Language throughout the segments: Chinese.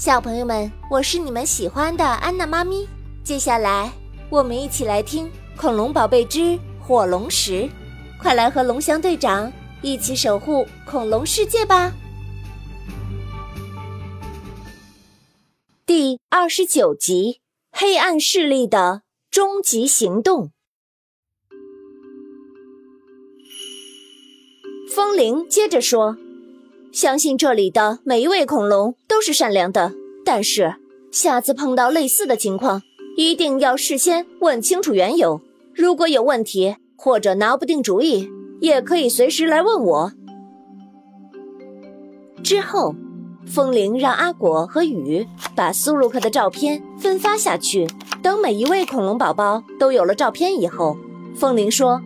小朋友们，我是你们喜欢的安娜妈咪。接下来，我们一起来听《恐龙宝贝之火龙石》，快来和龙翔队长一起守护恐龙世界吧！第二十九集：黑暗势力的终极行动。风铃接着说。相信这里的每一位恐龙都是善良的，但是下次碰到类似的情况，一定要事先问清楚缘由。如果有问题或者拿不定主意，也可以随时来问我。之后，风铃让阿果和雨把苏鲁克的照片分发下去。等每一位恐龙宝宝都有了照片以后，风铃说：“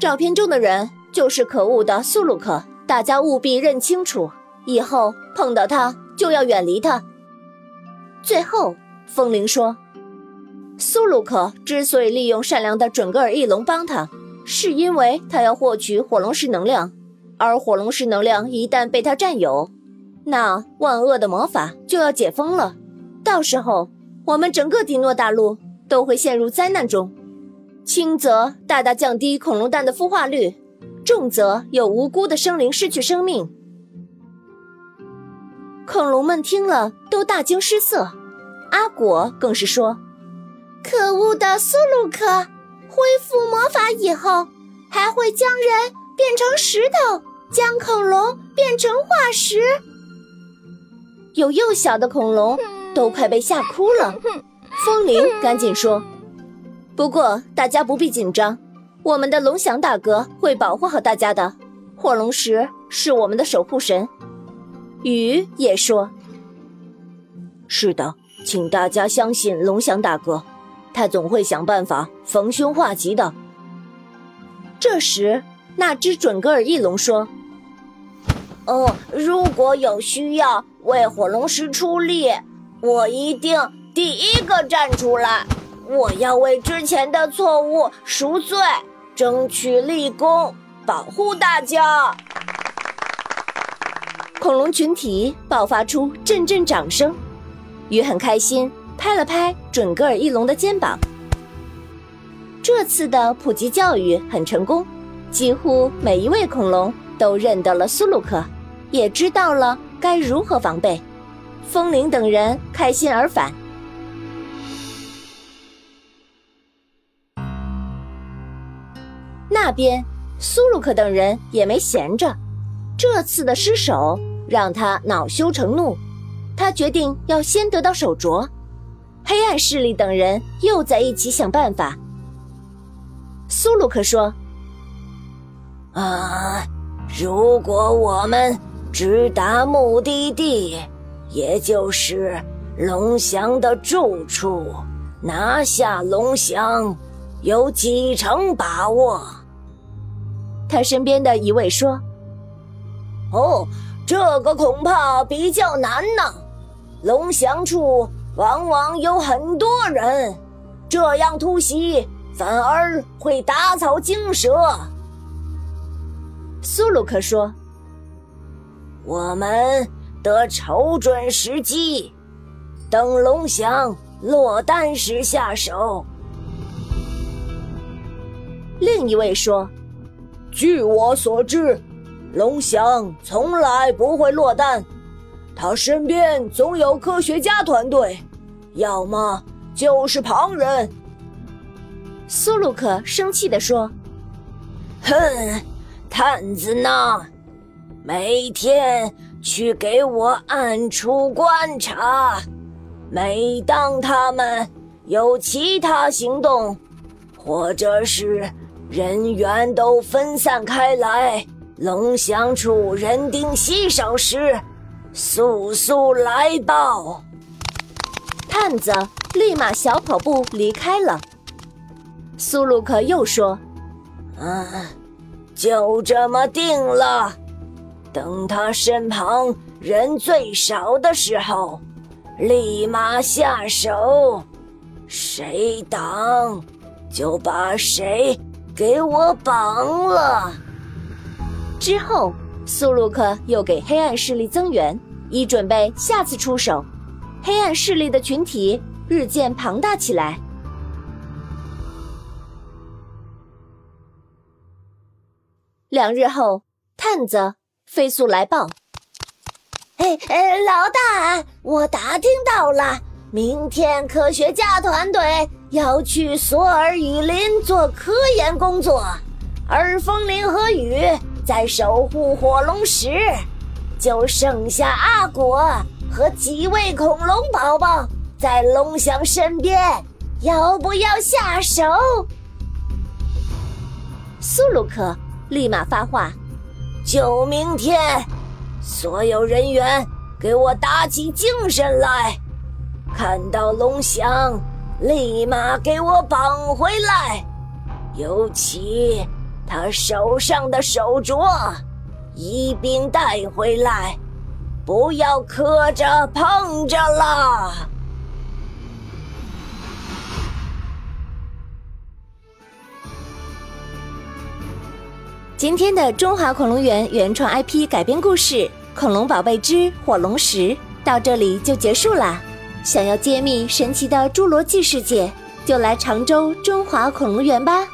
照片中的人就是可恶的苏鲁克。”大家务必认清楚，以后碰到他就要远离他。最后，风铃说：“苏鲁克之所以利用善良的准格尔翼龙帮他，是因为他要获取火龙石能量，而火龙石能量一旦被他占有，那万恶的魔法就要解封了。到时候，我们整个迪诺大陆都会陷入灾难中，轻则大大降低恐龙蛋的孵化率。”重则有无辜的生灵失去生命。恐龙们听了都大惊失色，阿果更是说：“可恶的苏鲁克，恢复魔法以后，还会将人变成石头，将恐龙变成化石。”有幼小的恐龙都快被吓哭了。风铃赶紧说：“不过大家不必紧张。”我们的龙翔大哥会保护好大家的，火龙石是我们的守护神。雨也说：“是的，请大家相信龙翔大哥，他总会想办法逢凶化吉的。”这时，那只准格尔翼龙说：“哦，如果有需要为火龙石出力，我一定第一个站出来。我要为之前的错误赎罪。”争取立功，保护大家！恐龙群体爆发出阵阵掌声，鱼很开心，拍了拍准格尔翼龙的肩膀。这次的普及教育很成功，几乎每一位恐龙都认得了苏鲁克，也知道了该如何防备。风铃等人开心而返。那边，苏鲁克等人也没闲着，这次的失手让他恼羞成怒，他决定要先得到手镯。黑暗势力等人又在一起想办法。苏鲁克说：“啊，如果我们直达目的地，也就是龙翔的住处，拿下龙翔，有几成把握？”他身边的一位说：“哦，这个恐怕比较难呢。龙翔处往往有很多人，这样突袭反而会打草惊蛇。”苏鲁克说：“我们得瞅准时机，等龙翔落单时下手。”另一位说。据我所知，龙翔从来不会落单，他身边总有科学家团队，要么就是旁人。苏鲁克生气地说：“哼，探子呢？每天去给我暗处观察，每当他们有其他行动，或者是……”人员都分散开来，龙翔处人丁稀少时，速速来报。探子立马小跑步离开了。苏鲁克又说：“嗯，就这么定了。等他身旁人最少的时候，立马下手，谁挡，就把谁。”给我绑了。之后，苏鲁克又给黑暗势力增援，以准备下次出手。黑暗势力的群体日渐庞大起来。两日后，探子飞速来报：“哎哎，老大，我打听到了，明天科学家团队要去索尔雨林做科研工作，而风铃和雨在守护火龙石，就剩下阿果和几位恐龙宝宝在龙翔身边，要不要下手？”苏鲁克。立马发话，就明天，所有人员给我打起精神来！看到龙翔，立马给我绑回来！尤其他手上的手镯，一并带回来，不要磕着碰着了。今天的中华恐龙园原创 IP 改编故事《恐龙宝贝之火龙石》到这里就结束了。想要揭秘神奇的侏罗纪世界，就来常州中华恐龙园吧。